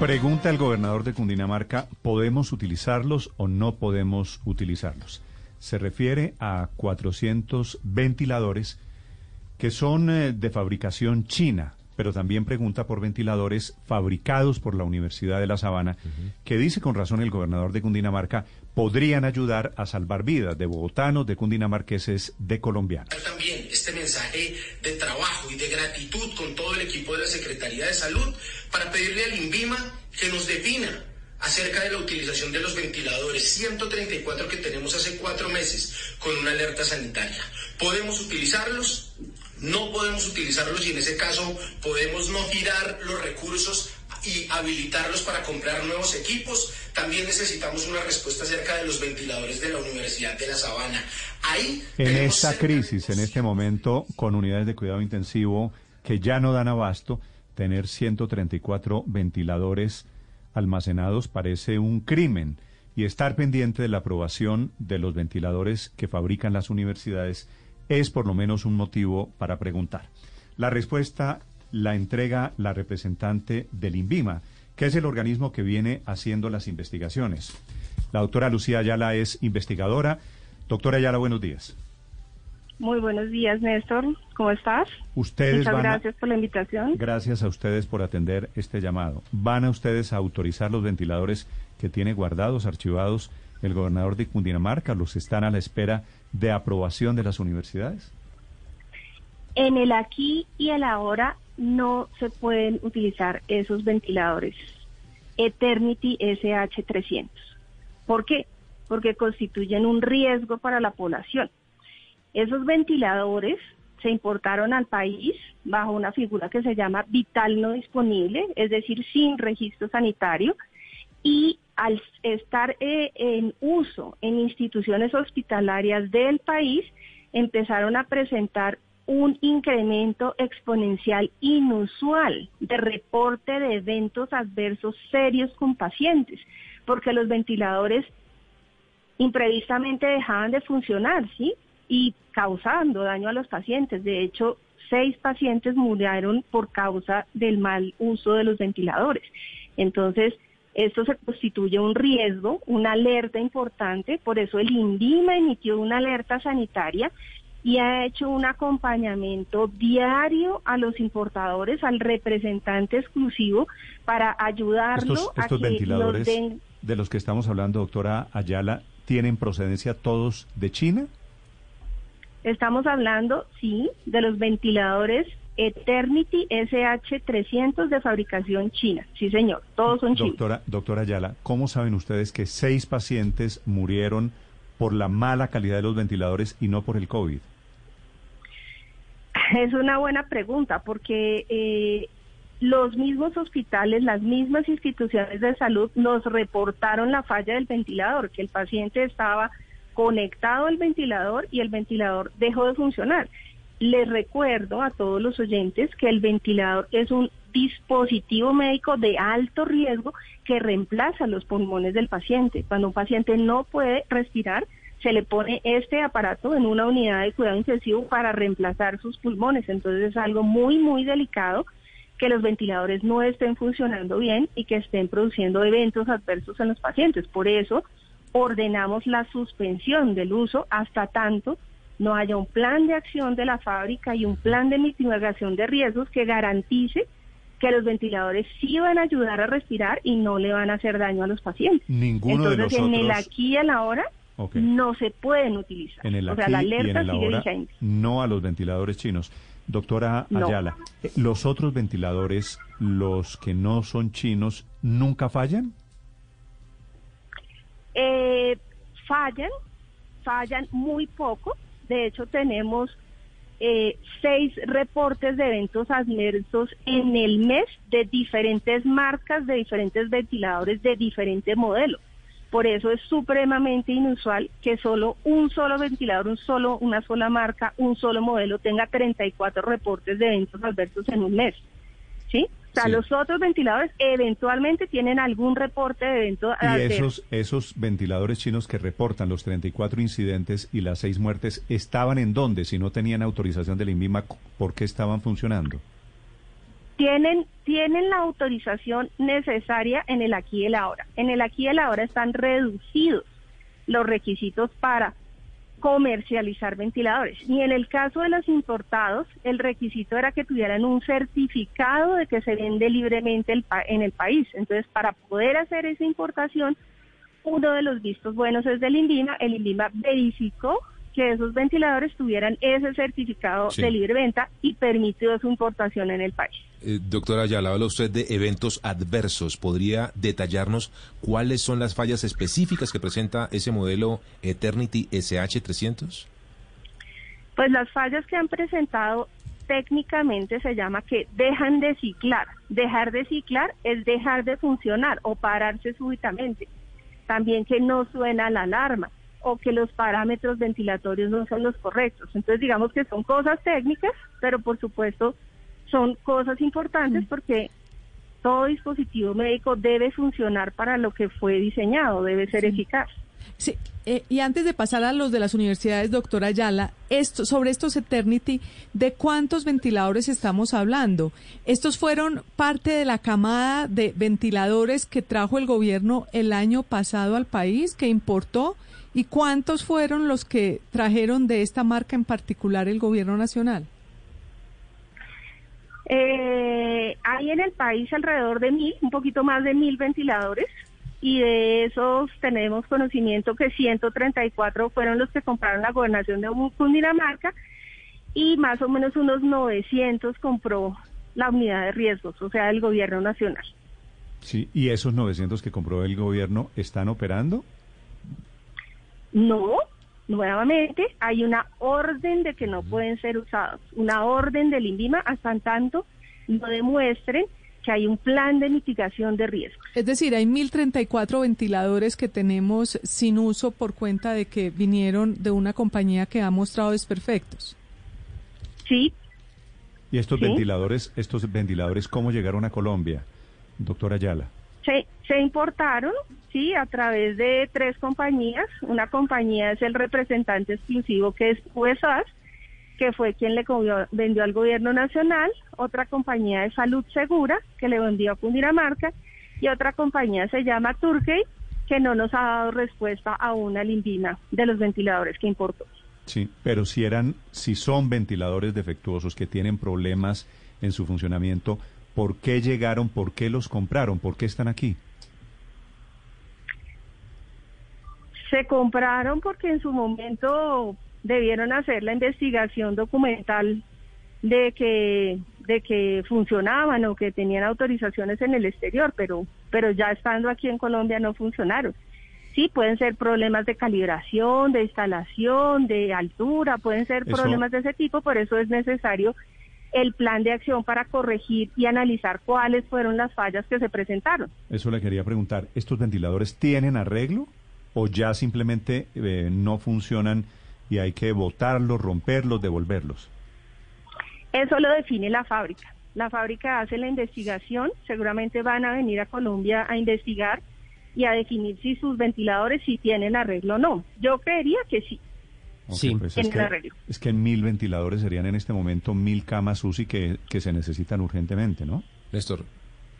Pregunta el gobernador de Cundinamarca, ¿podemos utilizarlos o no podemos utilizarlos? Se refiere a 400 ventiladores que son eh, de fabricación china, pero también pregunta por ventiladores fabricados por la Universidad de La Sabana, que dice con razón el gobernador de Cundinamarca, podrían ayudar a salvar vidas de bogotanos, de cundinamarqueses, de colombianos. También este mensaje de trabajo y de gratitud con todo el equipo de la Secretaría de Salud para pedirle al INVIMA que nos defina acerca de la utilización de los ventiladores 134 que tenemos hace cuatro meses con una alerta sanitaria. ¿Podemos utilizarlos? No podemos utilizarlos y en ese caso podemos no girar los recursos y habilitarlos para comprar nuevos equipos. También necesitamos una respuesta acerca de los ventiladores de la Universidad de La Sabana. Ahí en esta crisis, en este momento, con unidades de cuidado intensivo que ya no dan abasto, tener 134 ventiladores almacenados parece un crimen y estar pendiente de la aprobación de los ventiladores que fabrican las universidades es por lo menos un motivo para preguntar. La respuesta la entrega la representante del INVIMA, que es el organismo que viene haciendo las investigaciones. La doctora Lucía Ayala es investigadora. Doctora Ayala, buenos días. Muy buenos días, Néstor. ¿Cómo estás? Ustedes Muchas gracias por la invitación. Gracias a ustedes por atender este llamado. ¿Van a ustedes a autorizar los ventiladores que tiene guardados, archivados el gobernador de Cundinamarca? ¿Los están a la espera de aprobación de las universidades? En el aquí y el ahora no se pueden utilizar esos ventiladores Eternity SH300. ¿Por qué? Porque constituyen un riesgo para la población. Esos ventiladores se importaron al país bajo una figura que se llama vital no disponible, es decir, sin registro sanitario, y al estar eh, en uso en instituciones hospitalarias del país, empezaron a presentar un incremento exponencial inusual de reporte de eventos adversos serios con pacientes, porque los ventiladores imprevistamente dejaban de funcionar, ¿sí? y causando daño a los pacientes. De hecho, seis pacientes murieron por causa del mal uso de los ventiladores. Entonces, esto se constituye un riesgo, una alerta importante, por eso el INDIMA emitió una alerta sanitaria y ha hecho un acompañamiento diario a los importadores, al representante exclusivo, para ayudarlo a que ventiladores de los que estamos hablando, doctora Ayala, ¿tienen procedencia todos de China? Estamos hablando, sí, de los ventiladores Eternity SH300 de fabricación china. Sí, señor, todos son chinos. Doctora, doctora Ayala, ¿cómo saben ustedes que seis pacientes murieron por la mala calidad de los ventiladores y no por el COVID? Es una buena pregunta porque eh, los mismos hospitales, las mismas instituciones de salud nos reportaron la falla del ventilador, que el paciente estaba conectado al ventilador y el ventilador dejó de funcionar. Les recuerdo a todos los oyentes que el ventilador es un dispositivo médico de alto riesgo que reemplaza los pulmones del paciente. Cuando un paciente no puede respirar, se le pone este aparato en una unidad de cuidado intensivo para reemplazar sus pulmones. Entonces es algo muy, muy delicado que los ventiladores no estén funcionando bien y que estén produciendo eventos adversos en los pacientes. Por eso ordenamos la suspensión del uso hasta tanto no haya un plan de acción de la fábrica y un plan de mitigación de riesgos que garantice que los ventiladores sí van a ayudar a respirar y no le van a hacer daño a los pacientes. Ninguno Entonces, de en el aquí y en la no se pueden utilizar. En el o sea, la alerta sigue vigente. No a los ventiladores chinos. Doctora Ayala, ¿los otros ventiladores, los que no son chinos, nunca fallan? Eh, fallan, fallan muy poco. De hecho, tenemos eh, seis reportes de eventos adversos en el mes de diferentes marcas, de diferentes ventiladores, de diferentes modelos. Por eso es supremamente inusual que solo un solo ventilador, un solo, una sola marca, un solo modelo tenga 34 reportes de eventos adversos en un mes. ¿Sí? O sea, Sí. los otros ventiladores eventualmente tienen algún reporte de evento Y adverso. esos, esos ventiladores chinos que reportan los 34 incidentes y las 6 muertes, ¿estaban en dónde? Si no tenían autorización del INVIMA, ¿por qué estaban funcionando? Tienen, tienen la autorización necesaria en el aquí y el ahora. En el aquí y el ahora están reducidos los requisitos para comercializar ventiladores. Y en el caso de los importados, el requisito era que tuvieran un certificado de que se vende libremente el pa- en el país. Entonces, para poder hacer esa importación, uno de los vistos buenos es del INVIMA. El INVIMA verificó que esos ventiladores tuvieran ese certificado Sí. de libre venta y permitió su importación en el país. Eh, doctora Ayala, habla usted de eventos adversos. ¿Podría detallarnos cuáles son las fallas específicas que presenta ese modelo Eternity SH300? Pues las fallas que han presentado técnicamente se llama que dejan de ciclar. Dejar de ciclar es dejar de funcionar o pararse súbitamente. También que no suena la alarma o que los parámetros ventilatorios no son los correctos. Entonces digamos que son cosas técnicas, pero por supuesto son cosas importantes porque todo dispositivo médico debe funcionar para lo que fue diseñado, debe ser eficaz. Sí, eh, y antes de pasar a los de las universidades, doctora Ayala, esto, sobre estos Eternity, ¿de cuántos ventiladores estamos hablando? ¿Estos fueron parte de la camada de ventiladores que trajo el gobierno el año pasado al país, que importó? ¿Y cuántos fueron los que trajeron de esta marca en particular el gobierno nacional? Eh, hay en el país alrededor de mil, un poquito más de mil ventiladores y de esos tenemos conocimiento que 134 fueron los que compraron la gobernación de Cundinamarca y más o menos unos 900 compró la unidad de riesgos, o sea, el gobierno nacional. Sí, ¿y esos 900 que compró el gobierno están operando? No, nuevamente hay una orden de que no pueden ser usados, una orden del INVIMA hasta en tanto no demuestren que hay un plan de mitigación de riesgos. Es decir, hay 1.034 ventiladores que tenemos sin uso por cuenta de que vinieron de una compañía que ha mostrado desperfectos. Sí, ¿Y estos Sí. ventiladores, estos ventiladores cómo llegaron a Colombia, doctora Ayala? Se, importaron, sí, a través de tres compañías. Una compañía es el representante exclusivo que es USAS, que fue quien le vendió al gobierno nacional. Otra compañía es Salud Segura, que le vendió a Cundinamarca. Y otra compañía se llama Turkey, que no nos ha dado respuesta aún al INVIMA de los ventiladores que importó. Sí, pero si eran, si son ventiladores defectuosos que tienen problemas en su funcionamiento, ¿por qué llegaron? ¿Por qué los compraron? ¿Por qué están aquí? Se compraron porque en su momento debieron hacer la investigación documental de que de que funcionaban o que tenían autorizaciones en el exterior, pero pero ya estando aquí en Colombia no funcionaron. Sí, pueden ser problemas de calibración, de instalación, de altura, pueden ser Eso- problemas de ese tipo, por eso es necesario el plan de acción para corregir y analizar cuáles fueron las fallas que se presentaron. Eso le quería preguntar. ¿Estos ventiladores tienen arreglo o ya simplemente eh, no funcionan y hay que botarlos, romperlos, devolverlos? Eso lo define la fábrica. La fábrica hace la investigación, seguramente van a venir a Colombia a investigar y a definir si sus ventiladores si tienen arreglo o no. Yo creería que sí. Sí. pues es, que, es que mil ventiladores serían en este momento mil camas UCI que, que se necesitan urgentemente, ¿no? Néstor,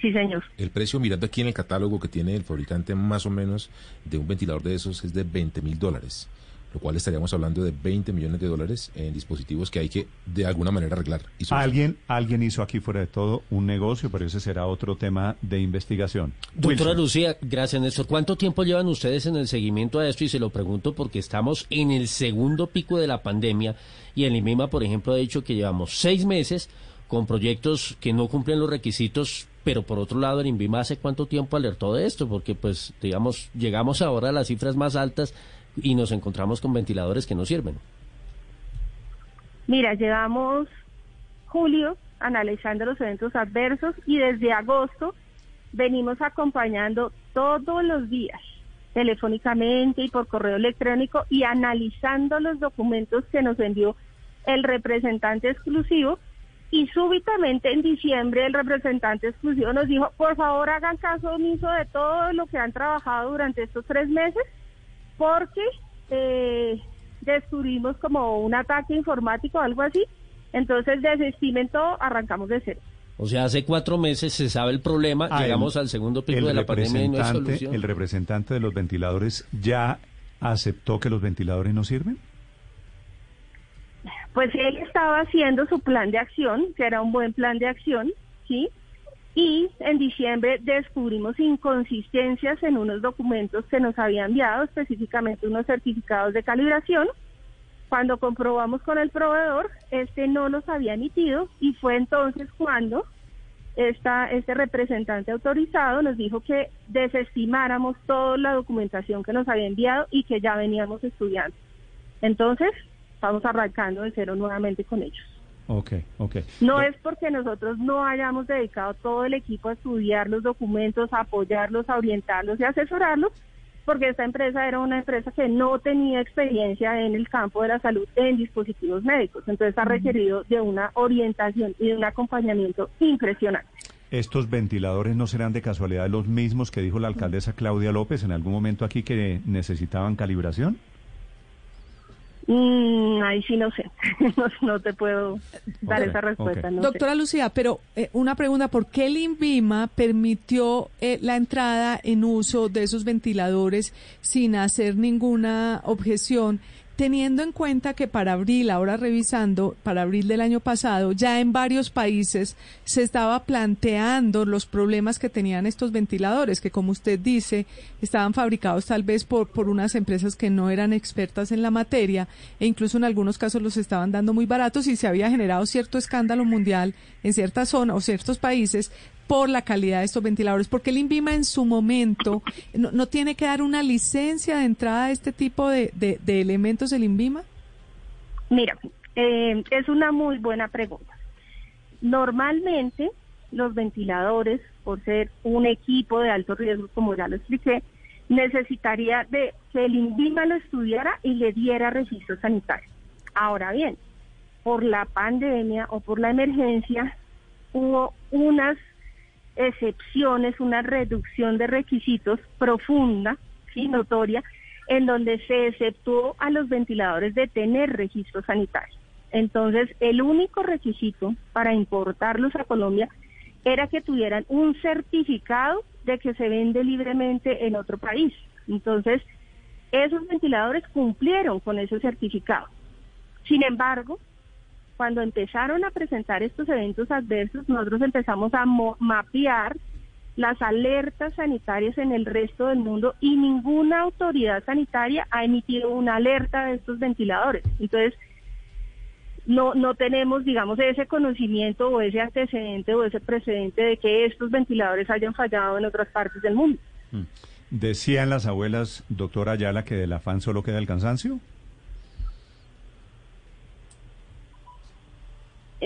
Sí, señor. el precio mirando aquí en el catálogo que tiene el fabricante más o menos de un ventilador de esos es de 20 mil dólares, lo cual estaríamos hablando de 20 millones de dólares en dispositivos que hay que de alguna manera arreglar. y. Alguien, alguien hizo aquí fuera de todo un negocio, pero ese será otro tema de investigación. Doctora Wilson. Lucía, gracias Néstor. ¿Cuánto tiempo llevan ustedes en el seguimiento a esto? Y se lo pregunto porque estamos en el segundo pico de la pandemia y el IMIMA, por ejemplo, ha dicho que llevamos seis meses con proyectos que no cumplen los requisitos, pero por otro lado el INVIMA hace cuánto tiempo alertó de esto, porque pues digamos, llegamos ahora a las cifras más altas y nos encontramos con ventiladores que no sirven. Mira, llevamos julio analizando los eventos adversos y desde agosto venimos acompañando todos los días telefónicamente y por correo electrónico y analizando los documentos que nos envió el representante exclusivo y súbitamente en diciembre el representante exclusivo nos dijo, por favor hagan caso omiso de todo lo que han trabajado durante estos tres meses porque eh, descubrimos como un ataque informático o algo así, entonces desestimen todo, arrancamos de cero. O sea, hace cuatro meses se sabe el problema, Ah, llegamos el- al segundo pico de la pandemia y no hay solución. ¿El representante de los ventiladores ya aceptó que los ventiladores no sirven? Pues él estaba haciendo su plan de acción, que era un buen plan de acción, ¿sí? Y en diciembre descubrimos inconsistencias en unos documentos que nos había enviado, específicamente unos certificados de calibración. Cuando comprobamos con el proveedor, este no los había emitido y fue entonces cuando este representante autorizado nos dijo que desestimáramos toda la documentación que nos había enviado y que ya veníamos estudiando. Entonces, estamos arrancando de cero nuevamente con ellos. Ok, ok. No es porque nosotros no hayamos dedicado todo el equipo a estudiar los documentos, a apoyarlos, a orientarlos y a asesorarlos, porque esta empresa era una empresa que no tenía experiencia en el campo de la salud en dispositivos médicos. Entonces ha requerido de una orientación y de un acompañamiento impresionante. ¿Estos ventiladores no serán de casualidad los mismos que dijo la alcaldesa Claudia López en algún momento aquí que necesitaban calibración? Mm, ahí sí no sé, no, no te puedo dar esa respuesta. no sé. Doctora Lucía, pero eh, una pregunta, ¿por qué el INVIMA permitió eh, la entrada en uso de esos ventiladores sin hacer ninguna objeción? Teniendo en cuenta que para abril, ahora revisando, para abril del año pasado, ya en varios países se estaba planteando los problemas que tenían estos ventiladores, que como usted dice, estaban fabricados tal vez por, por unas empresas que no eran expertas en la materia e incluso en algunos casos los estaban dando muy baratos y se había generado cierto escándalo mundial en ciertas zonas o ciertos países por la calidad de estos ventiladores, porque el INVIMA en su momento no, no tiene que dar una licencia de entrada a este tipo de, elementos del INVIMA. Mira, eh, es una muy buena pregunta. Normalmente los ventiladores, por ser un equipo de alto riesgo, como ya lo expliqué, necesitaría de que el INVIMA lo estudiara y le diera registro sanitario. Ahora bien, por la pandemia o por la emergencia, hubo unas excepciones, una reducción de requisitos profunda, ¿sí? notoria, en donde se exceptuó a los ventiladores de tener registro sanitario. Entonces, el único requisito para importarlos a Colombia era que tuvieran un certificado de que se vende libremente en otro país. Entonces, esos ventiladores cumplieron con ese certificado. Sin embargo, cuando empezaron a presentar estos eventos adversos, nosotros empezamos a mapear las alertas sanitarias en el resto del mundo y ninguna autoridad sanitaria ha emitido una alerta de estos ventiladores. Entonces, no, no tenemos, digamos, ese conocimiento o ese antecedente o ese precedente de que estos ventiladores hayan fallado en otras partes del mundo. Decían las abuelas, doctora Ayala, que del afán solo queda el cansancio.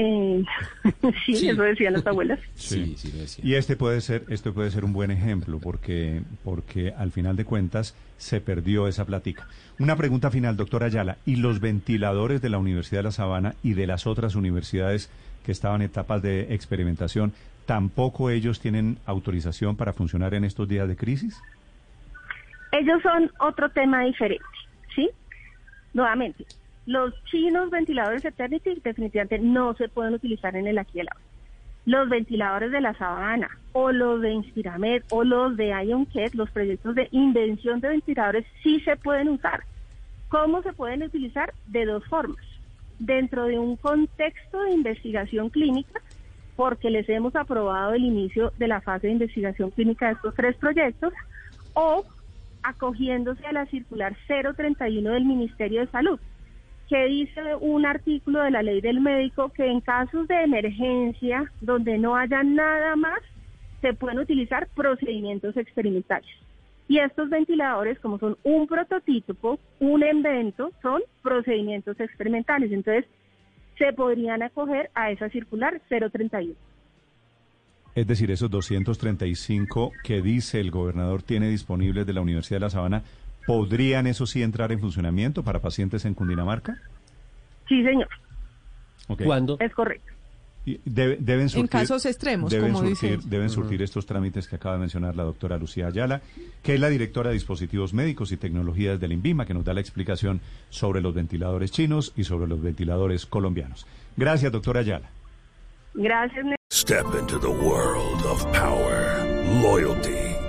Eh, sí, Sí. eso decían las abuelas. Sí, sí, lo decía. Y este puede ser, este puede ser un buen ejemplo porque, porque al final de cuentas se perdió esa plática. Una pregunta final, doctora Ayala. ¿Y los ventiladores de la Universidad de La Sabana y de las otras universidades que estaban en etapas de experimentación, tampoco ellos tienen autorización para funcionar en estos días de crisis? Ellos son otro tema diferente, ¿sí? Nuevamente, los chinos ventiladores Eternity definitivamente no se pueden utilizar en el aquí y el. Los ventiladores de la Sabana o los de Inspiramed o los de IonCat, los proyectos de invención de ventiladores sí se pueden usar. ¿Cómo se pueden utilizar? De dos formas. Dentro de un contexto de investigación clínica, porque les hemos aprobado el inicio de la fase de investigación clínica de estos tres proyectos, o acogiéndose a la circular 031 del Ministerio de Salud, que dice un artículo de la ley del médico que en casos de emergencia donde no haya nada más, se pueden utilizar procedimientos experimentales. Y estos ventiladores, como son un prototipo, un invento, son procedimientos experimentales. Entonces, se podrían acoger a esa circular 031. Es decir, esos 235 que dice el gobernador tiene disponibles de la Universidad de La Sabana, ¿podrían eso sí entrar en funcionamiento para pacientes en Cundinamarca? Sí, señor. ¿Cuándo? es correcto. Debe- deben surtir, casos extremos, deben como surtir, dice. deben surtir estos trámites que acaba de mencionar la doctora Lucía Ayala, que es la directora de dispositivos médicos y tecnologías del INVIMA, que nos da la explicación sobre los ventiladores chinos y sobre los ventiladores colombianos. Gracias, doctora Ayala. Gracias, Step into the world of power, loyalty,